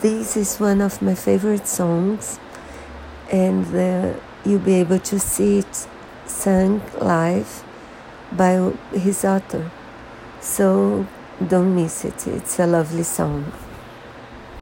This is one of my favorite songs, and uh, you'll be able to see it sung live by his author. So don't miss it, it's a lovely song.